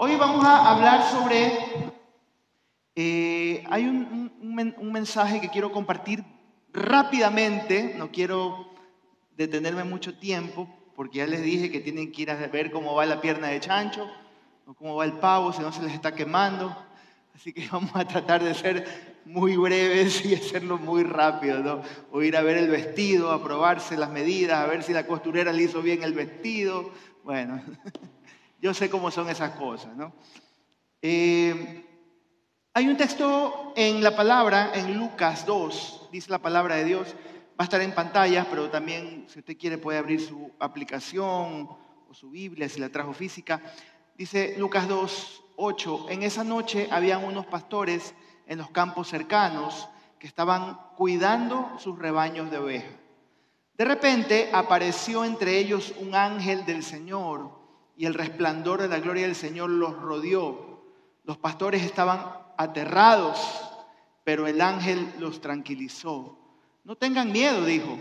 Hoy vamos a hablar sobre, eh, hay un, un mensaje que quiero compartir rápidamente, no quiero detenerme mucho tiempo, porque ya les dije que tienen que ir a ver cómo va la pierna de chancho, o cómo va el pavo, si no se les está quemando. Así que vamos a tratar de ser muy breves y hacerlo muy rápido. O ir a ver el vestido, a probarse las medidas, a ver si la costurera le hizo bien el vestido. Bueno, Yo sé cómo son esas cosas, ¿no? Eh, hay un texto en la palabra, en Lucas 2, dice la palabra de Dios, va a estar en pantalla, pero también si usted quiere puede abrir su aplicación o su Biblia si la trajo física. Dice Lucas 2, 8, en esa noche habían unos pastores en los campos cercanos que estaban cuidando sus rebaños de ovejas. De repente apareció entre ellos un ángel del Señor y el resplandor de la gloria del Señor los rodeó. Los pastores estaban aterrados, pero el ángel los tranquilizó. No tengan miedo, dijo.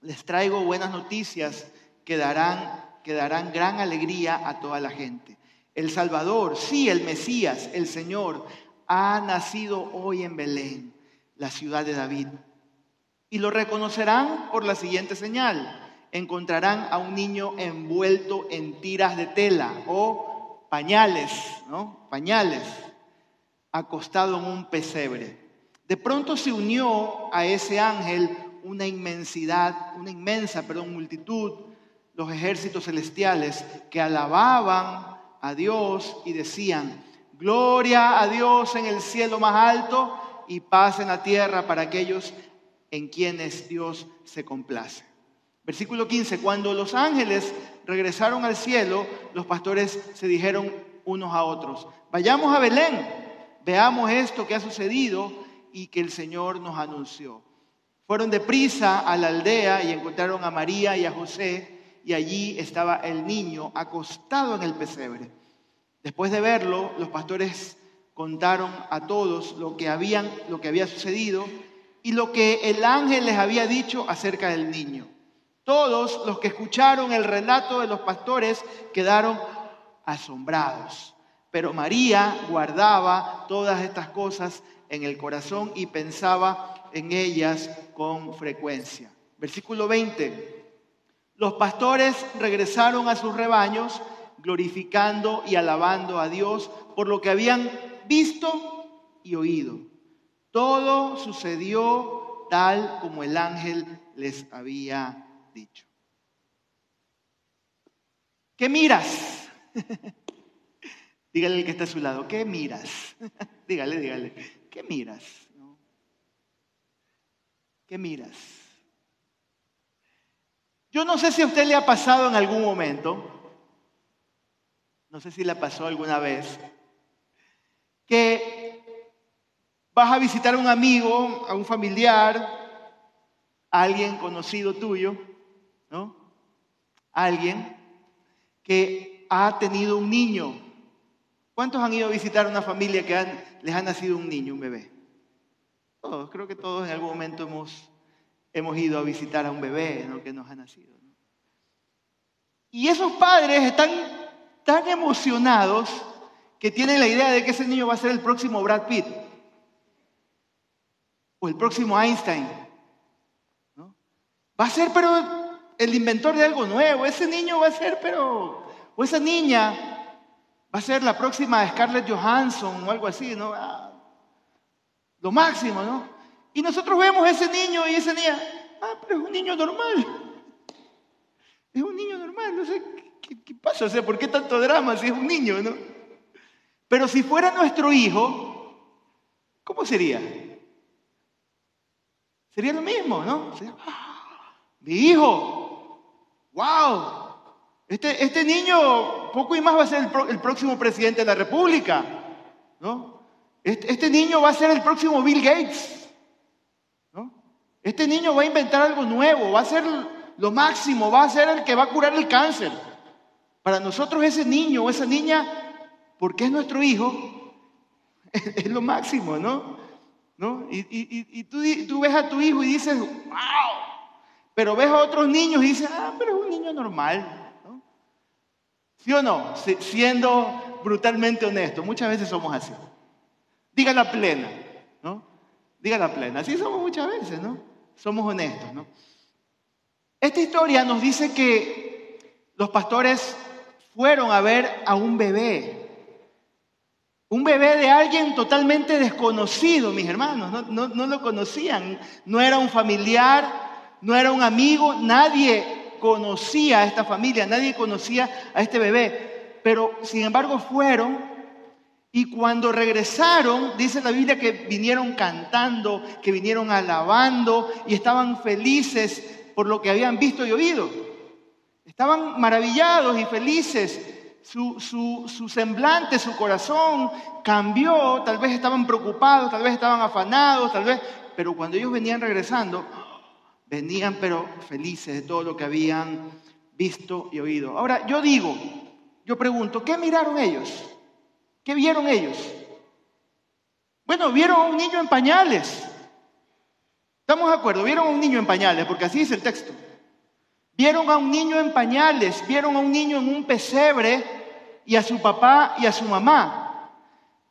Les traigo buenas noticias que darán, que darán gran alegría a toda la gente. El Salvador, sí, el Mesías, el Señor, ha nacido hoy en Belén, la ciudad de David. Y lo reconocerán por la siguiente señal encontrarán a un niño envuelto en tiras de tela o pañales, ¿no? Pañales, acostado en un pesebre. De pronto se unió a ese ángel una inmensidad, una inmensa, perdón, multitud, los ejércitos celestiales que alababan a Dios y decían, gloria a Dios en el cielo más alto y paz en la tierra para aquellos en quienes Dios se complace. Versículo 15, cuando los ángeles regresaron al cielo, los pastores se dijeron unos a otros, vayamos a Belén, veamos esto que ha sucedido y que el Señor nos anunció. Fueron deprisa a la aldea y encontraron a María y a José y allí estaba el niño acostado en el pesebre. Después de verlo, los pastores contaron a todos lo que había sucedido y lo que el ángel les había dicho acerca del niño. Todos los que escucharon el relato de los pastores quedaron asombrados. Pero María guardaba todas estas cosas en el corazón y pensaba en ellas con frecuencia. Versículo 20. Los pastores regresaron a sus rebaños glorificando y alabando a Dios por lo que habían visto y oído. Todo sucedió tal como el ángel les había dicho. ¿Qué miras? dígale al que está a su lado, ¿qué miras? dígale, dígale, ¿qué miras? ¿Qué miras? Yo no sé si a usted le ha pasado en algún momento, no sé si le pasó alguna vez, que vas a visitar a un amigo, a un familiar, a alguien conocido tuyo, ¿no? Alguien que ha tenido un niño. ¿Cuántos han ido a visitar una familia que les ha nacido un niño, un bebé? Todos, creo que todos en algún momento hemos, hemos ido a visitar a un bebé que nos ha nacido. Y esos padres están tan emocionados que tienen la idea de que ese niño va a ser el próximo Brad Pitt o el próximo Einstein. ¿no? Va a ser, pero el inventor de algo nuevo. Ese niño va a ser, pero, o esa niña va a ser la próxima Scarlett Johansson o algo así, ¿no? Ah, lo máximo, ¿no? Y nosotros vemos a ese niño y esa niña, ah, pero es un niño normal. Es un niño normal, no sé qué, pasa, o sea, ¿por qué tanto drama si es un niño, no? Pero si fuera nuestro hijo, ¿cómo sería? Sería lo mismo, ¿no? Ah, mi hijo, wow, este, este niño poco y más va a ser el, próximo presidente de la República, ¿no? Este, este, niño va a ser el próximo Bill Gates, ¿no? Este niño va a inventar algo nuevo, va a ser lo máximo, va a ser el que va a curar el cáncer. Para nosotros ese niño o esa niña, porque es nuestro hijo, es, lo máximo, ¿no? ¿No? Y, y, tú, tú ves a tu hijo y dices, wow, pero ves a otros niños y dices, ah, pero es un niño normal. ¿no? ¿Sí o no? Siendo brutalmente honesto. Muchas veces somos así. Diga la plena, ¿no? Diga la plena. Así somos muchas veces, ¿no? Somos honestos, ¿no? Esta historia nos dice que los pastores fueron a ver a un bebé. Un bebé de alguien totalmente desconocido, mis hermanos. No, no lo conocían. No era un familiar, no era un amigo. Nadie conocía a esta familia, nadie conocía a este bebé. Pero, sin embargo, fueron y cuando regresaron, dice la Biblia que vinieron cantando, que vinieron alabando y estaban felices por lo que habían visto y oído. Estaban maravillados y felices. Su, su, semblante, su corazón cambió. Tal vez estaban preocupados, tal vez estaban afanados, tal vez... Pero cuando ellos venían regresando, venían pero felices de todo lo que habían visto y oído. Ahora, yo digo, yo pregunto, ¿qué miraron ellos? ¿Qué vieron ellos? Bueno, vieron a un niño en pañales. ¿Estamos de acuerdo? Vieron a un niño en pañales, porque así dice el texto. Vieron a un niño en pañales, vieron a un niño en un pesebre y a su papá y a su mamá.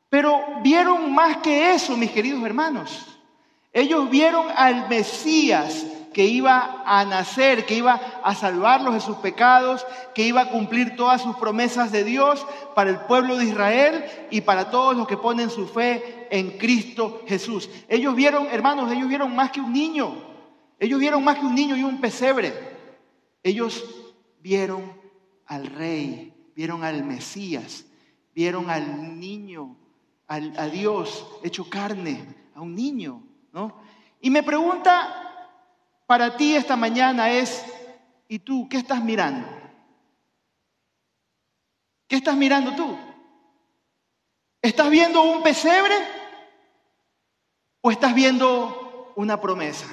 Pero vieron más que eso, mis queridos hermanos. Ellos vieron al Mesías que iba a nacer, que iba a salvarlos de sus pecados, que iba a cumplir todas sus promesas de Dios para el pueblo de Israel y para todos los que ponen su fe en Cristo Jesús. Ellos vieron, hermanos, ellos vieron más que un niño. Ellos vieron más que un niño y un pesebre. Ellos vieron al rey, vieron al Mesías, vieron al niño, a Dios hecho carne, a un niño, ¿no? Y me pregunta para ti esta mañana es, ¿y tú qué estás mirando? ¿Qué estás mirando tú? ¿Estás viendo un pesebre o estás viendo una promesa?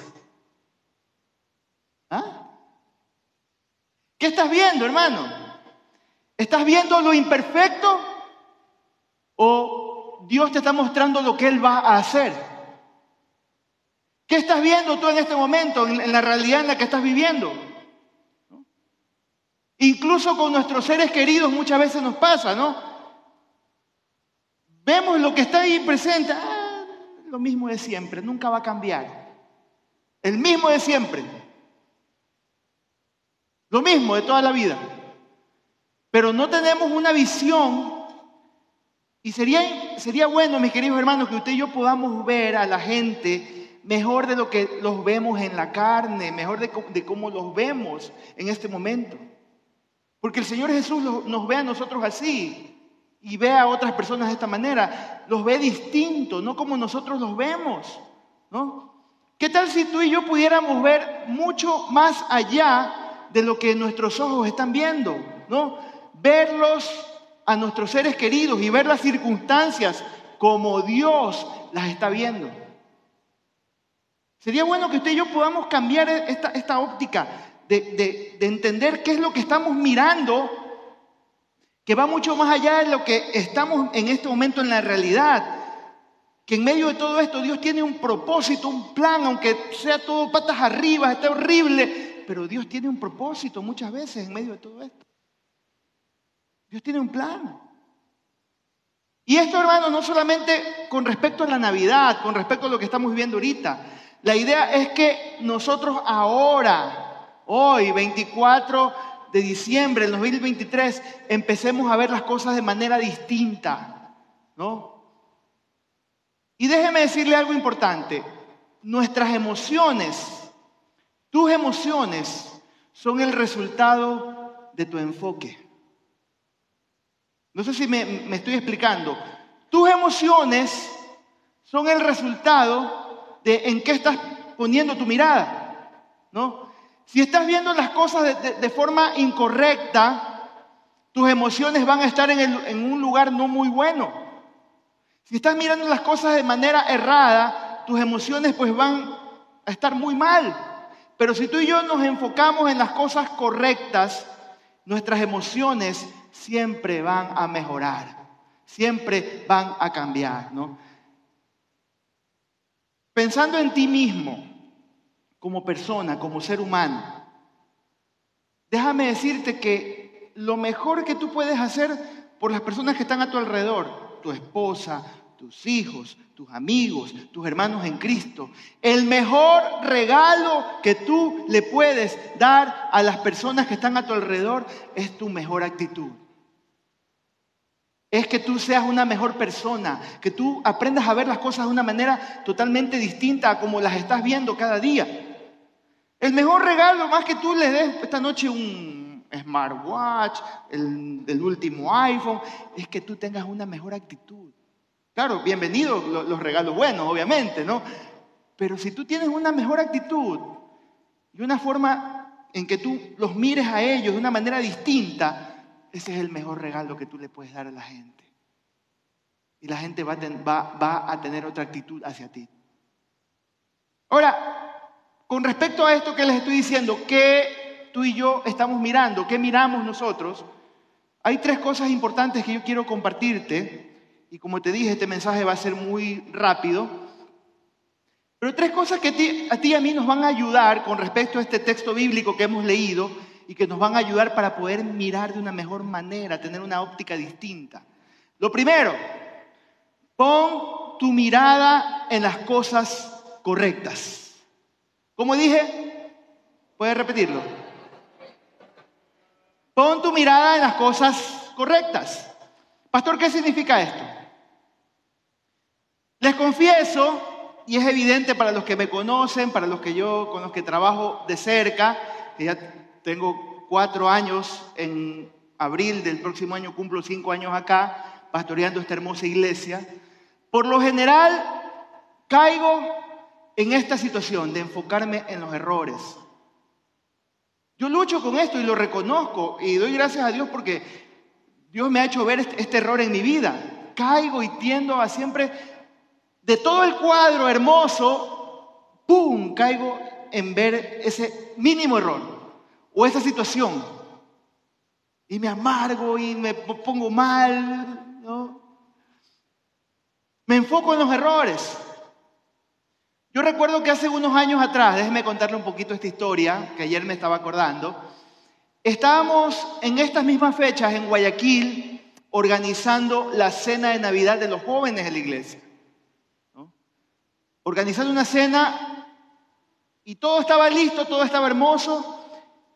¿Ah? ¿Qué estás viendo, hermano? ¿Estás viendo lo imperfecto o Dios te está mostrando lo que Él va a hacer? ¿Qué estás viendo tú en este momento, en la realidad en la que estás viviendo? Incluso con nuestros seres queridos muchas veces nos pasa, ¿no? Vemos lo que está ahí presente, ah, lo mismo de siempre, nunca va a cambiar. El mismo de siempre. Lo mismo de toda la vida. Pero no tenemos una visión y sería, sería bueno, mis queridos hermanos, que usted y yo podamos ver a la gente mejor de lo que los vemos en la carne, mejor de, cómo los vemos en este momento. Porque el Señor Jesús nos ve a nosotros así y ve a otras personas de esta manera. Los ve distintos, no como nosotros los vemos. ¿no? ¿Qué tal si tú y yo pudiéramos ver mucho más allá de lo que nuestros ojos están viendo? ¿no? Verlos a nuestros seres queridos y ver las circunstancias como Dios las está viendo. Sería bueno que usted y yo podamos cambiar esta, esta óptica de, de entender qué es lo que estamos mirando, que va mucho más allá de lo que estamos en este momento en la realidad. Que en medio de todo esto Dios tiene un propósito, un plan, aunque sea todo patas arriba, esté horrible, pero Dios tiene un propósito muchas veces en medio de todo esto. Dios tiene un plan. Y esto, hermano, no solamente con respecto a la Navidad, con respecto a lo que estamos viviendo ahorita, la idea es que nosotros ahora, hoy, 24 de diciembre del 2023, empecemos a ver las cosas de manera distinta, ¿no? Y déjeme decirle algo importante. Nuestras emociones, tus emociones, son el resultado de tu enfoque. No sé si me, me estoy explicando. Tus emociones son el resultado de en qué estás poniendo tu mirada, ¿no? Si estás viendo las cosas de, forma incorrecta, tus emociones van a estar en, en un lugar no muy bueno. Si estás mirando las cosas de manera errada, tus emociones pues van a estar muy mal. Pero si tú y yo nos enfocamos en las cosas correctas, nuestras emociones siempre van a mejorar, siempre van a cambiar, ¿no? Pensando en ti mismo, como persona, como ser humano, déjame decirte que lo mejor que tú puedes hacer por las personas que están a tu alrededor, tu esposa, tus hijos, tus amigos, tus hermanos en Cristo. El mejor regalo que tú le puedes dar a las personas que están a tu alrededor es tu mejor actitud. Es que tú seas una mejor persona, que tú aprendas a ver las cosas de una manera totalmente distinta a como las estás viendo cada día. El mejor regalo, más que tú le des esta noche un smartwatch, el, el último iPhone, es que tú tengas una mejor actitud. Claro, bienvenidos los, regalos buenos, obviamente, ¿no? Pero si tú tienes una mejor actitud y una forma en que tú los mires a ellos de una manera distinta, ese es el mejor regalo que tú le puedes dar a la gente. Y la gente va a, tener otra actitud hacia ti. Ahora, con respecto a esto que les estoy diciendo, ¿qué tú y yo estamos mirando? ¿Qué miramos nosotros? Hay tres cosas importantes que yo quiero compartirte. Y como te dije, este mensaje va a ser muy rápido. Pero tres cosas que a ti y a mí nos van a ayudar con respecto a este texto bíblico que hemos leído y que nos van a ayudar para poder mirar de una mejor manera, tener una óptica distinta. Lo primero, pon tu mirada en las cosas correctas. ¿Cómo dije? ¿Puedes repetirlo? Pon tu mirada en las cosas correctas. Pastor, ¿qué significa esto? Les confieso, y es evidente para los que me conocen, para los que yo con los que trabajo de cerca, que ya tengo cuatro años, en abril del próximo año cumplo cinco años acá, pastoreando esta hermosa iglesia, por lo general caigo en esta situación de enfocarme en los errores. Yo lucho con esto y lo reconozco y doy gracias a Dios porque Dios me ha hecho ver este, este, error en mi vida. Caigo y tiendo a siempre, de todo el cuadro hermoso, ¡pum!, caigo en ver ese mínimo error o esa situación. Y me amargo y me pongo mal, ¿no? Me enfoco en los errores. Yo recuerdo que hace unos años atrás, déjeme contarle un poquito esta historia, que ayer me estaba acordando, estábamos en estas mismas fechas en Guayaquil organizando la cena de Navidad de los jóvenes de la iglesia. Organizando una cena y todo estaba listo, todo estaba hermoso,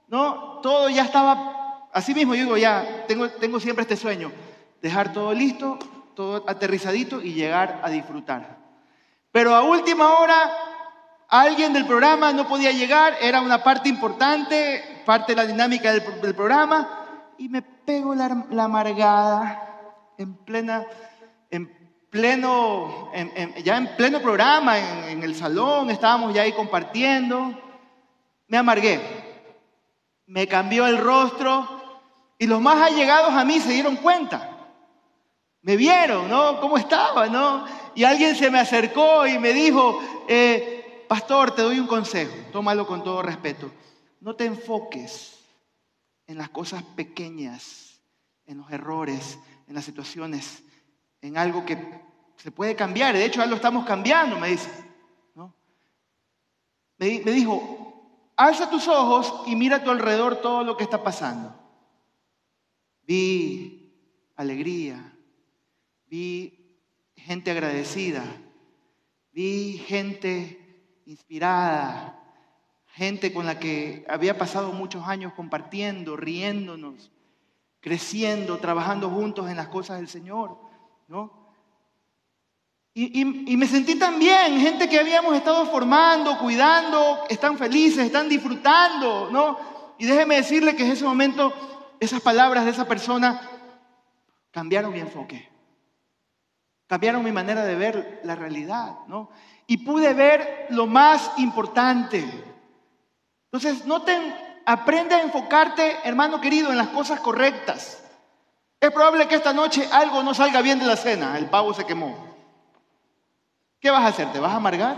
¿no? Todo ya estaba, así mismo yo digo, ya, tengo, tengo siempre este sueño, dejar todo listo, todo aterrizadito y llegar a disfrutar. Pero a última hora, alguien del programa no podía llegar, era una parte importante, parte de la dinámica del, programa, y me pego la, amargada en plena, en pleno, ya en pleno programa, en, en el salón, estábamos ya ahí compartiendo. Me amargué, me cambió el rostro y los más allegados a mí se dieron cuenta. Me vieron, ¿no? ¿Cómo estaba, no? Y alguien se me acercó y me dijo, eh, pastor, te doy un consejo, tómalo con todo respeto. No te enfoques en las cosas pequeñas, en los errores, en las situaciones, en algo que se puede cambiar. De hecho, ya lo estamos cambiando, me dice. ¿no? Me, me dijo, alza tus ojos y mira a tu alrededor todo lo que está pasando. Vi alegría, vi gente agradecida, vi gente inspirada, gente con la que había pasado muchos años compartiendo, riéndonos, creciendo, trabajando juntos en las cosas del Señor, ¿no? Y, me sentí también, gente que habíamos estado formando, cuidando, están felices, están disfrutando, ¿no? Y déjeme decirle que en ese momento esas palabras de esa persona cambiaron mi enfoque. Cambiaron mi manera de ver la realidad, ¿no? Y pude ver lo más importante. Entonces, no te aprende a enfocarte, hermano querido, en las cosas correctas. Es probable que esta noche algo no salga bien de la cena, el pavo se quemó. ¿Qué vas a hacer? ¿Te vas a amargar?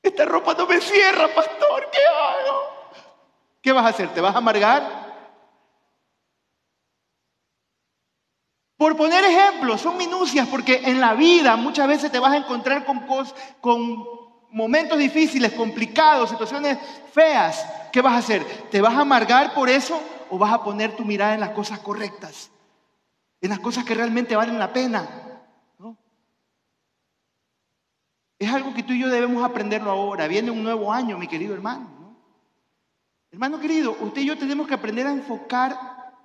Esta ropa no me cierra, pastor, ¿qué hago? ¿Qué vas a hacer? ¿Te vas a amargar? Por poner ejemplos, son minucias porque en la vida muchas veces te vas a encontrar con, con momentos difíciles, complicados, situaciones feas. ¿Qué vas a hacer? ¿Te vas a amargar por eso? o vas a poner tu mirada en las cosas correctas? En las cosas que realmente valen la pena. Es algo que tú y yo debemos aprenderlo ahora. Viene un nuevo año, mi querido hermano. Hermano querido, usted y yo tenemos que aprender a enfocar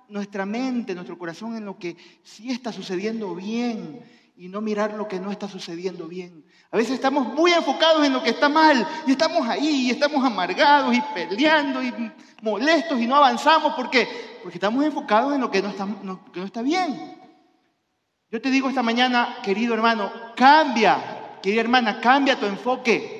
nuestra mente, nuestro corazón en lo que sí está sucediendo bien y no mirar lo que no está sucediendo bien. A veces estamos muy enfocados en lo que está mal y estamos ahí y estamos amargados y peleando y molestos y no avanzamos. ¿Por qué? Porque estamos enfocados en lo que no está, que no está bien. Yo te digo esta mañana, querido hermano, cambia, querida hermana, cambia tu enfoque.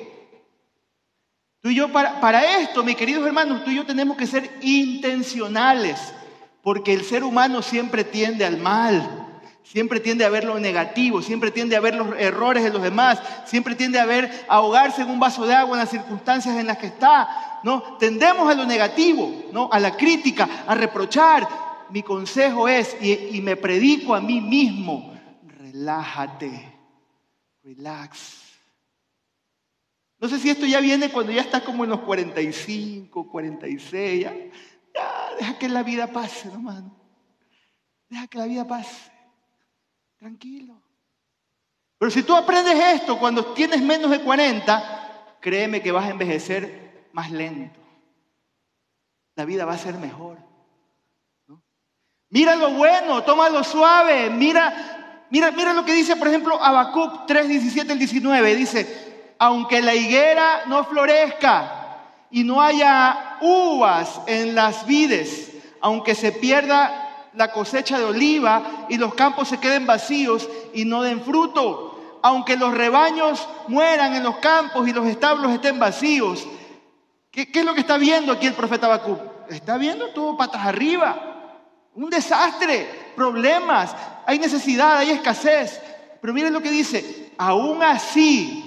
Tú y yo, para, esto, mis queridos hermanos, tú y yo tenemos que ser intencionales, porque el ser humano siempre tiende al mal. Siempre tiende a ver lo negativo, siempre tiende a ver los errores de los demás, siempre tiende a ver ahogarse en un vaso de agua en las circunstancias en las que está, ¿no? Tendemos a lo negativo, ¿no? A la crítica, a reprochar. Mi consejo es, y me predico a mí mismo, relájate, relax. No sé si esto ya viene cuando ya estás como en los 45, 46, ya, ya deja que la vida pase, hermano. Deja que la vida pase. Tranquilo. Pero si tú aprendes esto cuando tienes menos de 40, créeme que vas a envejecer más lento. La vida va a ser mejor. Mira lo bueno, toma lo suave, mira, mira, mira lo que dice, por ejemplo, Habacuc 3, 17 al 19. Dice, aunque la higuera no florezca y no haya uvas en las vides, aunque se pierda la cosecha de oliva y los campos se queden vacíos y no den fruto. Aunque los rebaños mueran en los campos y los establos estén vacíos. ¿Qué, es lo que está viendo aquí el profeta Bakú? Está viendo todo patas arriba. Un desastre, problemas, hay necesidad, hay escasez. Pero miren lo que dice, aún así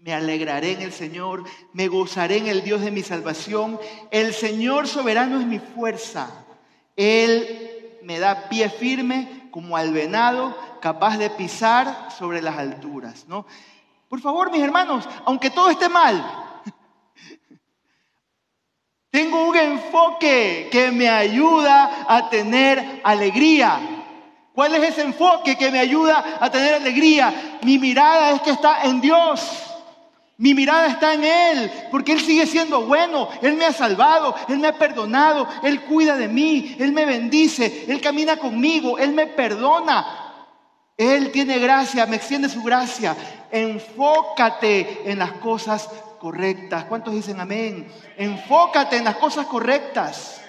me alegraré en el Señor, me gozaré en el Dios de mi salvación. El Señor soberano es mi fuerza. Él me da pie firme como al venado, capaz de pisar sobre las alturas. ¿no? Por favor, mis hermanos, aunque todo esté mal, tengo un enfoque que me ayuda a tener alegría. ¿Cuál es ese enfoque que me ayuda a tener alegría? Mi mirada es que está en Dios. Mi mirada está en Él, porque Él sigue siendo bueno. Él me ha salvado, Él me ha perdonado, Él cuida de mí, Él me bendice, Él camina conmigo, Él me perdona. Él tiene gracia, me extiende su gracia. Enfócate en las cosas correctas. ¿Cuántos dicen amén? Enfócate en las cosas correctas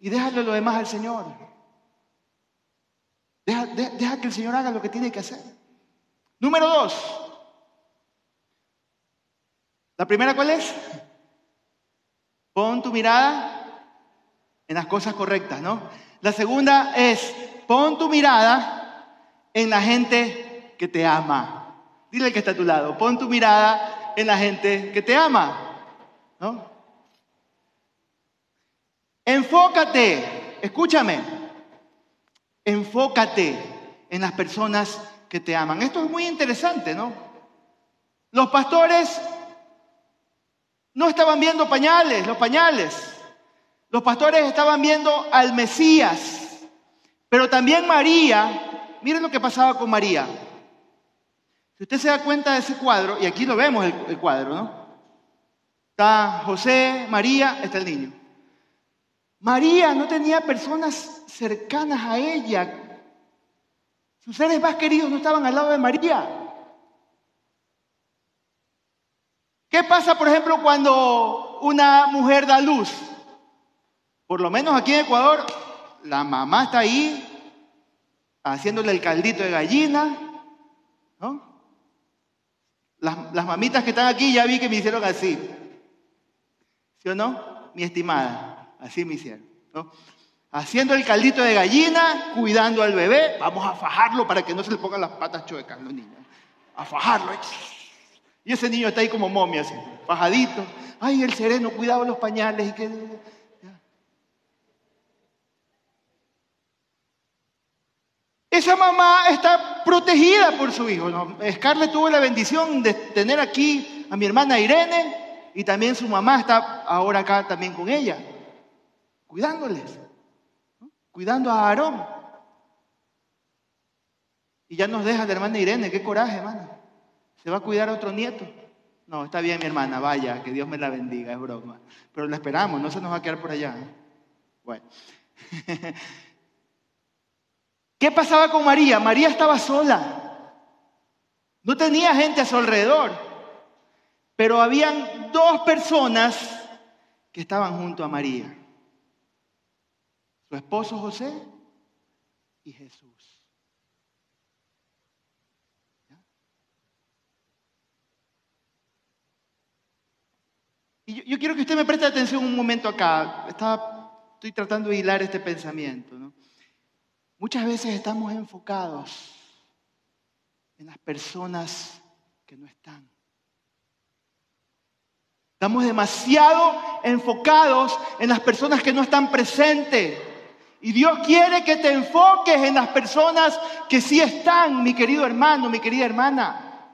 y déjale lo demás al Señor. Deja, que el Señor haga lo que tiene que hacer. Número dos. La primera, ¿cuál es? Pon tu mirada en las cosas correctas, ¿no? La segunda es, pon tu mirada en la gente que te ama. Dile que está a tu lado, pon tu mirada en la gente que te ama, ¿no? Enfócate, escúchame, enfócate en las personas que te aman. Esto es muy interesante, ¿no? Los pastores no estaban viendo pañales, los pañales. Los pastores estaban viendo al Mesías. Pero también María, miren lo que pasaba con María. Si usted se da cuenta de ese cuadro, y aquí lo vemos el, cuadro, ¿no? Está José, María, está el niño. María no tenía personas cercanas a ella. Sus seres más queridos no estaban al lado de María. ¿Qué pasa, por ejemplo, cuando una mujer da luz? Por lo menos aquí en Ecuador, la mamá está ahí haciéndole el caldito de gallina. Las, mamitas que están aquí ya vi que me hicieron así. ¿Sí o no? Mi estimada, así me hicieron. Haciendo el caldito de gallina, cuidando al bebé, vamos a fajarlo para que no se le pongan las patas chuecas los niños. A fajarlo. Y ese niño está ahí como momia, así, fajadito. Ay, el sereno, cuidado los pañales. Y que... Esa mamá está protegida por su hijo. ¿no? Scarlett tuvo la bendición de tener aquí a mi hermana Irene y también su mamá está ahora acá también con ella, cuidándoles, cuidando a Aarón. Y ya nos deja la hermana Irene, qué coraje, hermana. Se va a cuidar a otro nieto. No, está bien, mi hermana, vaya, que Dios me la bendiga, es broma. Pero la esperamos, no se nos va a quedar por allá. ¿eh? Bueno. ¿Qué pasaba con María? María estaba sola. No tenía gente a su alrededor. Pero habían dos personas que estaban junto a María. Su esposo José y Jesús. Y yo, quiero que usted me preste atención un momento acá. estoy tratando de hilar este pensamiento. ¿no? Muchas veces estamos enfocados en las personas que no están. Estamos demasiado enfocados en las personas que no están presentes. Y Dios quiere que te enfoques en las personas que sí están, mi querido hermano, mi querida hermana.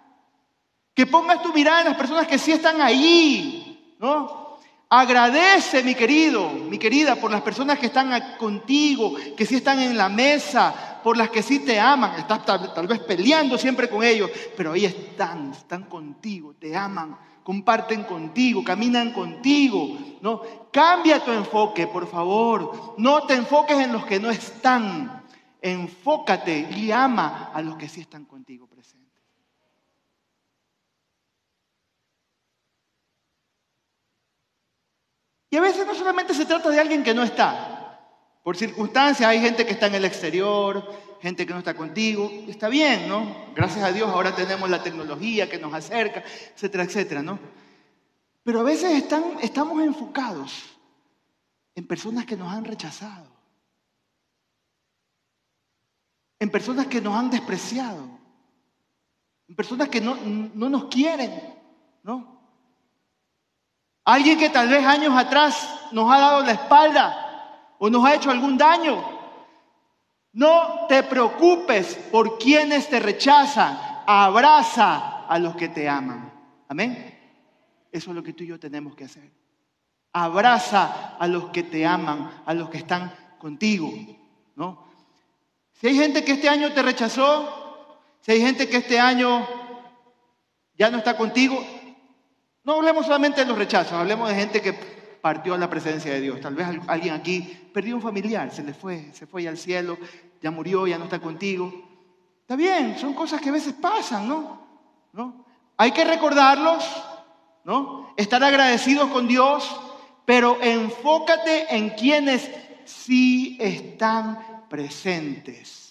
Que pongas tu mirada en las personas que sí están ahí, ¿no? Agradece, mi querido, mi querida, por las personas que están contigo, que sí están en la mesa, por las que sí te aman. Estás tal, vez peleando siempre con ellos, pero ahí están, están contigo, te aman, comparten contigo, caminan contigo. ¿no? Cambia tu enfoque, por favor. No te enfoques en los que no están. Enfócate y ama a los que sí están contigo presentes. Y a veces no solamente se trata de alguien que no está. Por circunstancias hay gente que está en el exterior, gente que no está contigo. Está bien, ¿no? Gracias a Dios ahora tenemos la tecnología que nos acerca, etcétera, etcétera, ¿no? Pero a veces estamos enfocados en personas que nos han rechazado, en personas que nos han despreciado, en personas que no, no nos quieren, ¿no? Alguien que tal vez años atrás nos ha dado la espalda o nos ha hecho algún daño. No te preocupes por quienes te rechazan. Abraza a los que te aman. Amén. Eso es lo que tú y yo tenemos que hacer. Abraza a los que te aman, a los que están contigo. ¿no? Si hay gente que este año te rechazó, si hay gente que este año ya no está contigo, no hablemos solamente de los rechazos, hablemos de gente que partió a la presencia de Dios. Tal vez alguien aquí perdió un familiar, se le fue, se fue al cielo, ya murió, ya no está contigo. Está bien, son cosas que a veces pasan, ¿no? ¿No? Hay que recordarlos, ¿no? Estar agradecidos con Dios, pero enfócate en quienes sí están presentes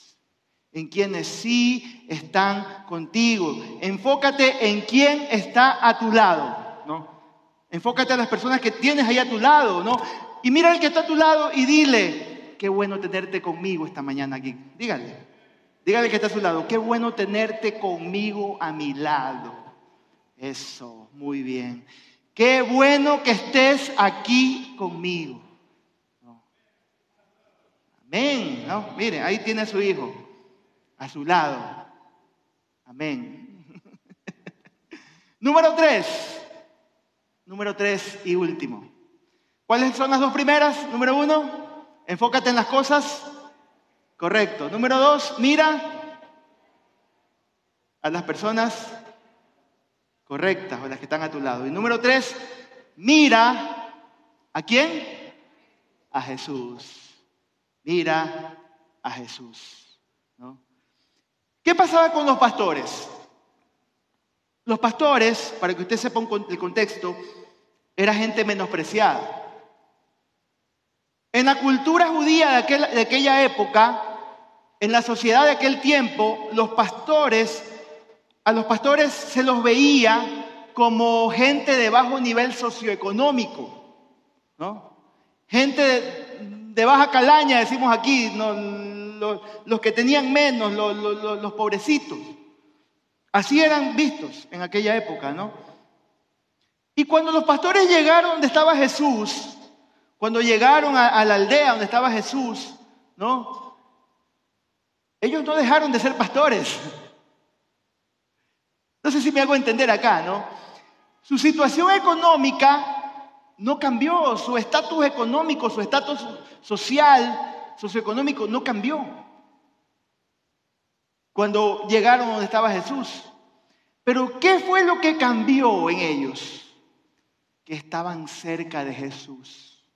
en quienes sí están contigo. Enfócate en quién está a tu lado. ¿No? Enfócate a las personas que tienes ahí a tu lado, ¿no? Y mira al que está a tu lado y dile, qué bueno tenerte conmigo esta mañana aquí. Dígale, dígale que está a su lado, qué bueno tenerte conmigo a mi lado. Eso, muy bien. Qué bueno que estés aquí conmigo. Amén. ¿no? Mire, ahí tiene a su hijo, a su lado. Amén. Número tres, Número tres y último. ¿Cuáles son las dos primeras? Número uno, enfócate en las cosas. Correcto. Número dos, mira a las personas correctas o las que están a tu lado. Y número tres, mira a quién? A Jesús. Mira a Jesús. ¿Qué pasaba con los pastores? Los pastores, para que usted sepa el contexto, era gente menospreciada. En la cultura judía de, aquella época, en la sociedad de aquel tiempo, los pastores, a los pastores se los veía como gente de bajo nivel socioeconómico. Gente de, baja calaña, decimos aquí, los, que tenían menos, los pobrecitos. Así eran vistos en aquella época, ¿no? Y cuando los pastores llegaron donde estaba Jesús, cuando llegaron a, la aldea donde estaba Jesús, ¿no? Ellos no dejaron de ser pastores. No sé si me hago entender acá, ¿no? Su situación económica no cambió, su estatus económico, su estatus social, socioeconómico no cambió. Cuando llegaron donde estaba Jesús. Pero ¿qué fue lo que cambió en ellos? Que estaban cerca de Jesús.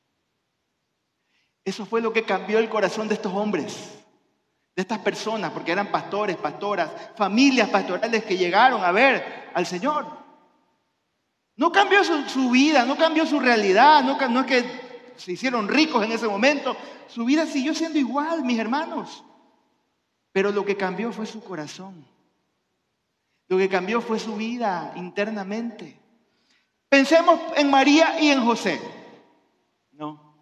Eso fue lo que cambió el corazón de estos hombres, de estas personas, porque eran pastores, pastoras, familias pastorales que llegaron a ver al Señor. No cambió su, vida, no cambió su realidad, no, no es que se hicieron ricos en ese momento, su vida siguió siendo igual, mis hermanos. Pero lo que cambió fue su corazón. Lo que cambió fue su vida internamente. Pensemos en María y en José. No.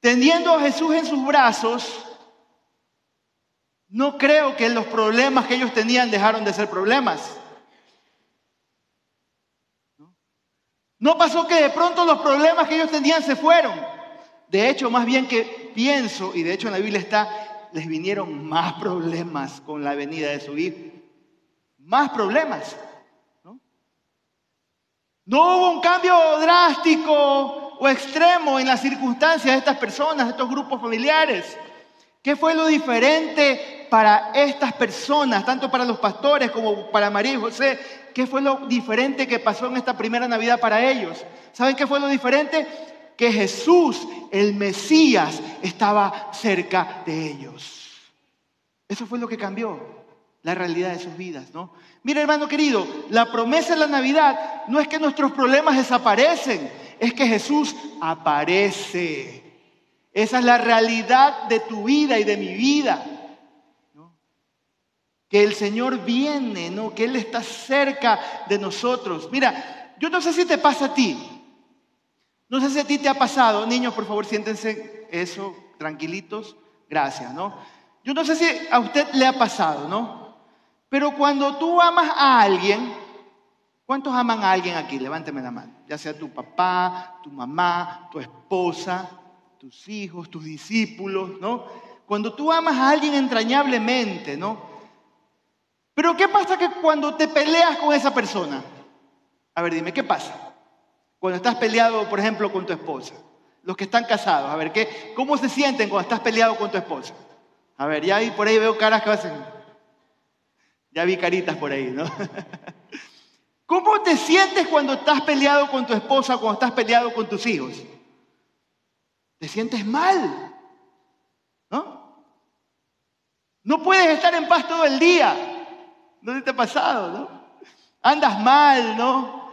Teniendo a Jesús en sus brazos, no creo que los problemas que ellos tenían dejaron de ser problemas. No pasó que de pronto los problemas que ellos tenían se fueron. De hecho, más bien que pienso, y de hecho en la Biblia está, les vinieron más problemas con la venida de su hijo más problemas. ¿no? hubo un cambio drástico o extremo en las circunstancias de estas personas, de estos grupos familiares. ¿Qué fue lo diferente para estas personas, tanto para los pastores como para María y José? ¿Qué fue lo diferente que pasó en esta primera Navidad para ellos? ¿Saben qué fue lo diferente? Que Jesús, el Mesías, estaba cerca de ellos. Eso fue lo que cambió la realidad de sus vidas, ¿no? Mira, hermano querido, la promesa de la Navidad no es que nuestros problemas desaparecen, es que Jesús aparece. Esa es la realidad de tu vida y de mi vida. Que el Señor viene, ¿no? Que Él está cerca de nosotros. Mira, yo no sé si te pasa a ti. No sé si a ti te ha pasado. Niños, por favor, siéntense eso, tranquilitos. Gracias, ¿no? Yo no sé si a usted le ha pasado, ¿no? Pero cuando tú amas a alguien, ¿cuántos aman a alguien aquí? Levánteme la mano. Ya sea tu papá, tu mamá, tu esposa, tus hijos, tus discípulos, ¿no? Cuando tú amas a alguien entrañablemente, ¿no? Pero ¿qué pasa que cuando te peleas con esa persona? A ver, dime, ¿qué pasa? Cuando estás peleado, por ejemplo, con tu esposa. Los que están casados, a ver, ¿qué, ¿cómo se sienten cuando estás peleado con tu esposa? A ver, ya ahí por ahí veo caras que hacen... Ya vi caritas por ahí, ¿no? ¿Cómo te sientes cuando estás peleado con tu esposa, cuando estás peleado con tus hijos? Te sientes mal, ¿no? No puedes estar en paz todo el día. ¿No te ha pasado, no? Andas mal, ¿no?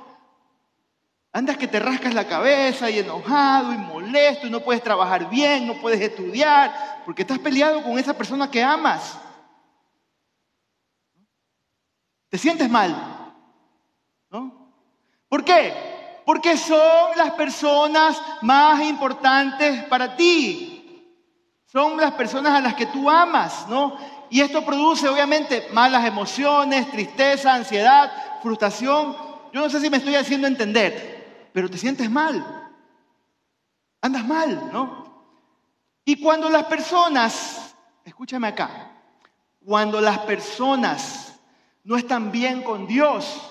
Andas que te rascas la cabeza y enojado y molesto y no puedes trabajar bien, no puedes estudiar, porque estás peleado con esa persona que amas. Te sientes mal. ¿No? ¿Por qué? Porque son las personas más importantes para ti. Son las personas a las que tú amas, ¿no? Y esto produce obviamente malas emociones, tristeza, ansiedad, frustración. Yo no sé si me estoy haciendo entender, pero te sientes mal. Andas mal, ¿no? Y cuando las personas, escúchame acá, cuando las personas no están bien con Dios,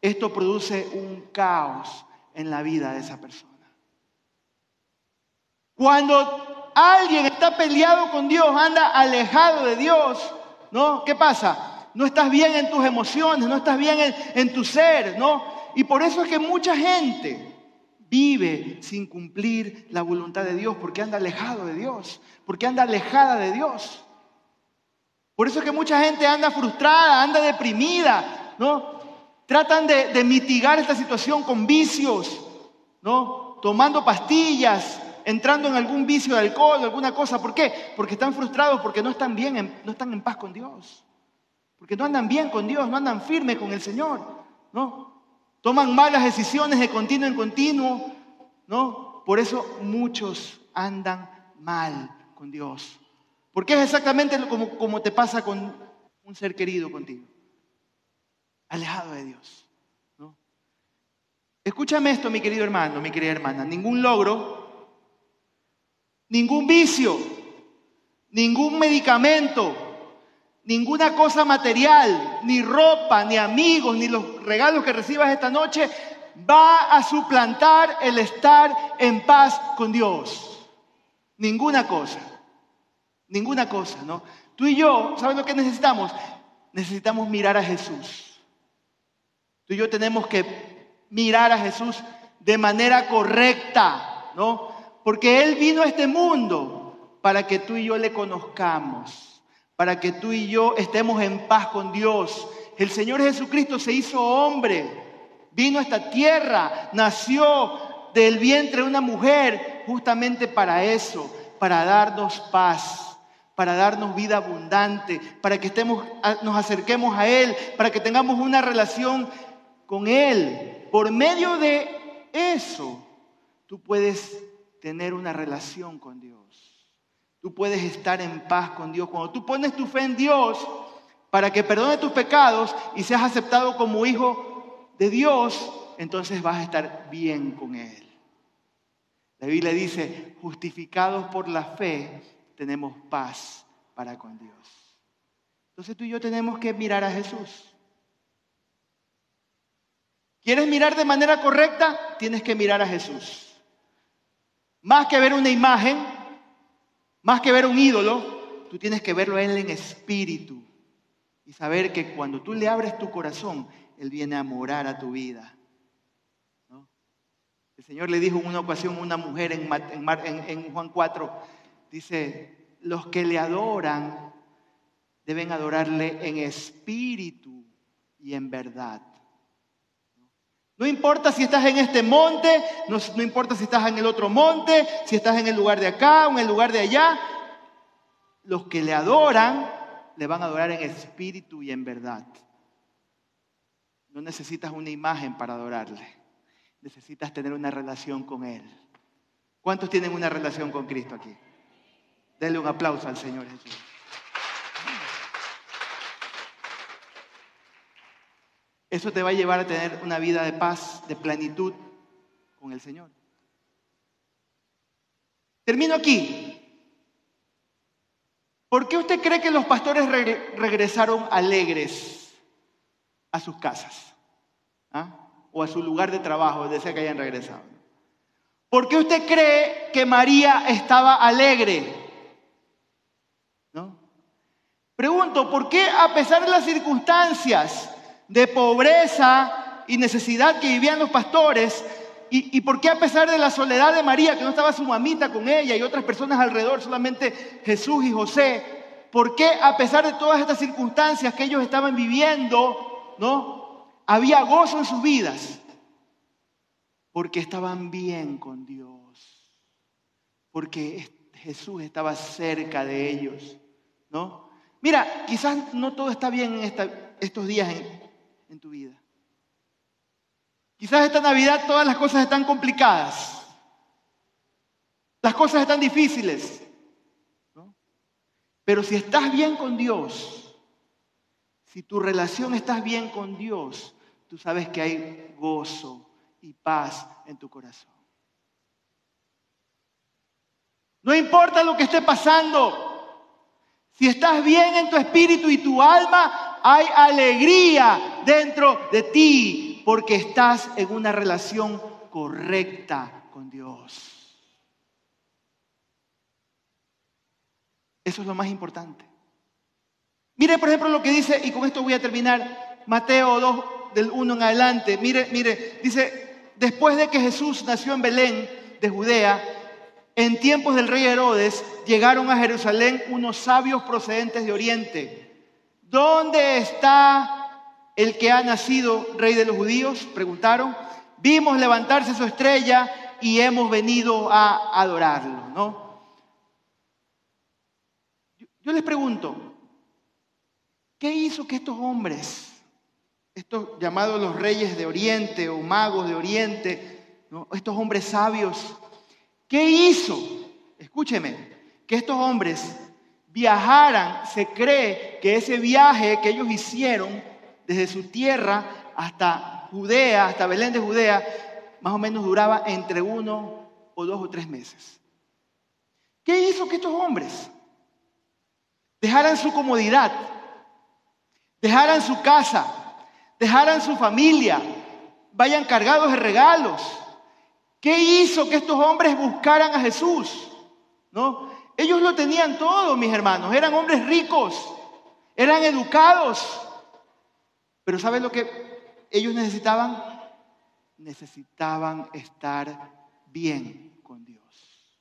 esto produce un caos en la vida de esa persona. Cuando alguien está peleado con Dios, anda alejado de Dios, ¿no? ¿Qué pasa? No estás bien en tus emociones, no estás bien en, en tu ser, ¿no? Y por eso es que mucha gente vive sin cumplir la voluntad de Dios, porque anda alejado de Dios, porque anda alejada de Dios. Por eso es que mucha gente anda frustrada, anda deprimida, ¿no? Tratan de, mitigar esta situación con vicios, ¿no? Tomando pastillas, entrando en algún vicio de alcohol, alguna cosa. ¿Por qué? Porque están frustrados, porque no están bien, no están en paz con Dios. Porque no andan bien con Dios, no andan firmes con el Señor, ¿no? Toman malas decisiones de continuo en continuo, ¿no? Por eso muchos andan mal con Dios. Porque es exactamente como, como te pasa con un ser querido contigo. Alejado de Dios. Escúchame esto, mi querido hermano, mi querida hermana. Ningún logro, ningún vicio, ningún medicamento, ninguna cosa material, ni ropa, ni amigos, ni los regalos que recibas esta noche va a suplantar el estar en paz con Dios. Ninguna cosa. Ninguna cosa, ¿no? Tú y yo, ¿sabes lo que necesitamos? Necesitamos mirar a Jesús. Tú y yo tenemos que mirar a Jesús de manera correcta, ¿no? Porque Él vino a este mundo para que tú y yo le conozcamos, para que tú y yo estemos en paz con Dios. El Señor Jesucristo se hizo hombre, vino a esta tierra, nació del vientre de una mujer justamente para eso, para darnos paz para darnos vida abundante, para que estemos, nos acerquemos a Él, para que tengamos una relación con Él. Por medio de eso, tú puedes tener una relación con Dios. Tú puedes estar en paz con Dios. Cuando tú pones tu fe en Dios para que perdone tus pecados y seas aceptado como hijo de Dios, entonces vas a estar bien con Él. La Biblia dice, justificados por la fe, tenemos paz para con Dios. Entonces tú y yo tenemos que mirar a Jesús. ¿Quieres mirar de manera correcta? Tienes que mirar a Jesús. Más que ver una imagen, más que ver un ídolo, tú tienes que verlo a Él en espíritu y saber que cuando tú le abres tu corazón, Él viene a morar a tu vida. El Señor le dijo en una ocasión a una mujer en, en Juan 4, Dice, los que le adoran deben adorarle en espíritu y en verdad. No importa si estás en este monte, no, importa si estás en el otro monte, si estás en el lugar de acá o en el lugar de allá, los que le adoran le van a adorar en espíritu y en verdad. No necesitas una imagen para adorarle, necesitas tener una relación con Él. ¿Cuántos tienen una relación con Cristo aquí? Denle un aplauso al Señor Jesús. Eso te va a llevar a tener una vida de paz, de plenitud con el Señor. Termino aquí. ¿Por qué usted cree que los pastores regresaron alegres a sus casas? ¿Ah? O a su lugar de trabajo, donde que hayan regresado. ¿Por qué usted cree que María estaba alegre? Pregunto, ¿por qué a pesar de las circunstancias de pobreza y necesidad que vivían los pastores, y, por qué a pesar de la soledad de María, que no estaba su mamita con ella y otras personas alrededor, solamente Jesús y José, ¿por qué a pesar de todas estas circunstancias que ellos estaban viviendo, no? Había gozo en sus vidas. Porque estaban bien con Dios. Porque Jesús estaba cerca de ellos, ¿no? Mira, quizás no todo está bien en estos días tu vida. Quizás esta Navidad todas las cosas están complicadas. Las cosas están difíciles. Pero si estás bien con Dios, si tu relación estás bien con Dios, tú sabes que hay gozo y paz en tu corazón. No importa lo que esté pasando, si estás bien en tu espíritu y tu alma, hay alegría dentro de ti porque estás en una relación correcta con Dios. Eso es lo más importante. Mire, por ejemplo, lo que dice, y con esto voy a terminar, Mateo 2, del 1 en adelante. Mire, mire, dice, después de que Jesús nació en Belén de Judea, en tiempos del rey Herodes llegaron a Jerusalén unos sabios procedentes de Oriente. ¿Dónde está el que ha nacido rey de los judíos? Preguntaron. Vimos levantarse su estrella y hemos venido a adorarlo, ¿no? Yo les pregunto, ¿qué hizo que estos hombres, estos llamados los reyes de Oriente o magos de Oriente, estos hombres sabios, ¿Qué hizo? Escúcheme, que estos hombres viajaran, se cree que ese viaje que ellos hicieron desde su tierra hasta Judea, hasta Belén de Judea, más o menos duraba entre uno o dos o tres meses. ¿Qué hizo que estos hombres dejaran su comodidad, dejaran su casa, dejaran su familia, vayan cargados de regalos. ¿Qué hizo que estos hombres buscaran a Jesús? ¿No? Ellos lo tenían todo, mis hermanos. Eran hombres ricos, eran educados. Pero ¿saben lo que ellos necesitaban? Necesitaban estar bien con Dios.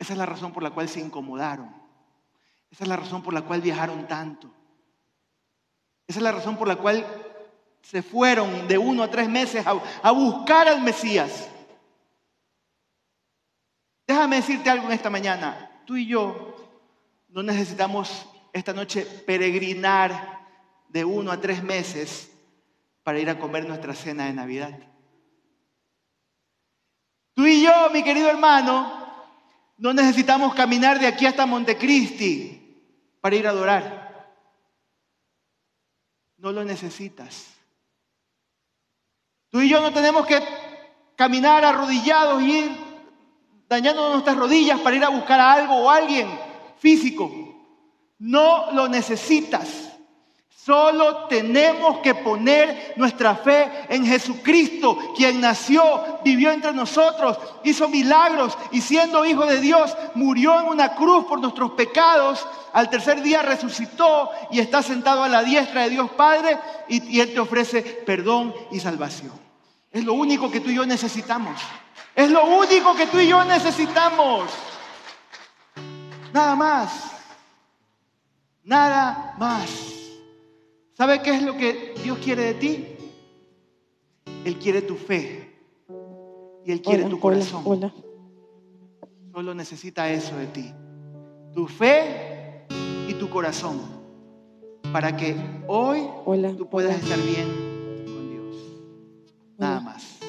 Esa es la razón por la cual se incomodaron. Esa es la razón por la cual viajaron tanto. Esa es la razón por la cual se fueron de uno a tres meses a, buscar al Mesías. Déjame decirte algo en esta mañana. Tú y yo no necesitamos esta noche peregrinar de uno a tres meses para ir a comer nuestra cena de Navidad. Tú y yo, mi querido hermano, no necesitamos caminar de aquí hasta Montecristi para ir a adorar. No lo necesitas. Tú y yo no tenemos que caminar arrodillados y ir dañando nuestras rodillas para ir a buscar a algo o a alguien físico. No lo necesitas. Solo tenemos que poner nuestra fe en Jesucristo, quien nació, vivió entre nosotros, hizo milagros y siendo hijo de Dios, murió en una cruz por nuestros pecados. Al tercer día resucitó y está sentado a la diestra de Dios Padre y, Él te ofrece perdón y salvación. Es lo único que tú y yo necesitamos. Es lo único que tú y yo necesitamos. Nada más. Nada más. ¿Sabe qué es lo que Dios quiere de ti? Él quiere tu fe y Él quiere tu corazón. Solo necesita eso de ti. Tu fe y tu corazón. Para que hoy tú puedas estar bien con Dios. Nada más.